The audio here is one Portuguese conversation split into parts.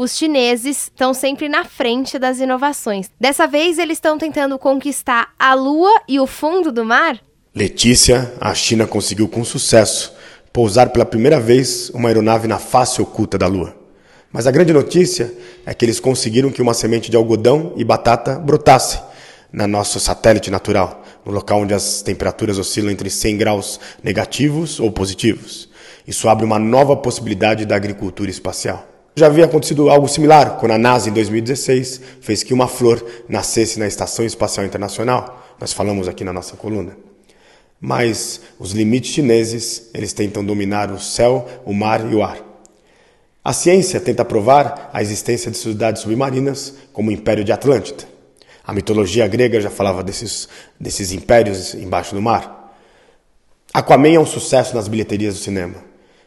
os chineses estão sempre na frente das inovações. Dessa vez, eles estão tentando conquistar a Lua e o fundo do mar? Letícia, a China conseguiu com sucesso pousar pela primeira vez uma aeronave na face oculta da Lua. Mas a grande notícia é que eles conseguiram que uma semente de algodão e batata brotasse na nosso satélite natural, no local onde as temperaturas oscilam entre 100 graus negativos ou positivos. Isso abre uma nova possibilidade da agricultura espacial. Já havia acontecido algo similar quando a NASA, em 2016, fez que uma flor nascesse na Estação Espacial Internacional. Nós falamos aqui na nossa coluna. Mas os limites chineses, eles tentam dominar o céu, o mar e o ar. A ciência tenta provar a existência de cidades submarinas, como o Império de Atlântida. A mitologia grega já falava desses, desses impérios embaixo do mar. Aquaman é um sucesso nas bilheterias do cinema.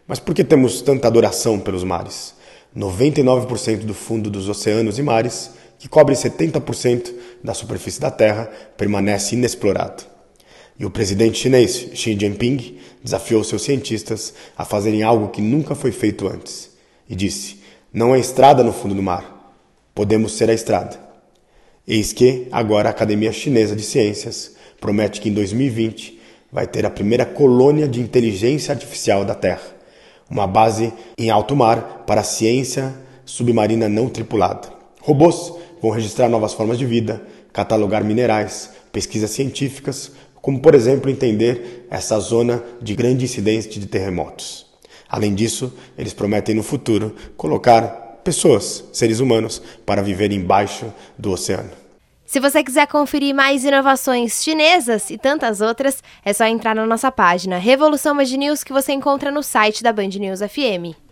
Mas por que temos tanta adoração pelos mares? 99% do fundo dos oceanos e mares, que cobre 70% da superfície da Terra, permanece inexplorado. E o presidente chinês Xi Jinping desafiou seus cientistas a fazerem algo que nunca foi feito antes. E disse: Não há estrada no fundo do mar. Podemos ser a estrada. Eis que, agora, a Academia Chinesa de Ciências promete que em 2020 vai ter a primeira colônia de inteligência artificial da Terra uma base em alto mar para a ciência submarina não tripulada. Robôs vão registrar novas formas de vida, catalogar minerais, pesquisas científicas, como por exemplo entender essa zona de grande incidência de terremotos. Além disso, eles prometem no futuro colocar pessoas, seres humanos, para viver embaixo do oceano. Se você quiser conferir mais inovações chinesas e tantas outras, é só entrar na nossa página Revolução Band News que você encontra no site da Band News FM.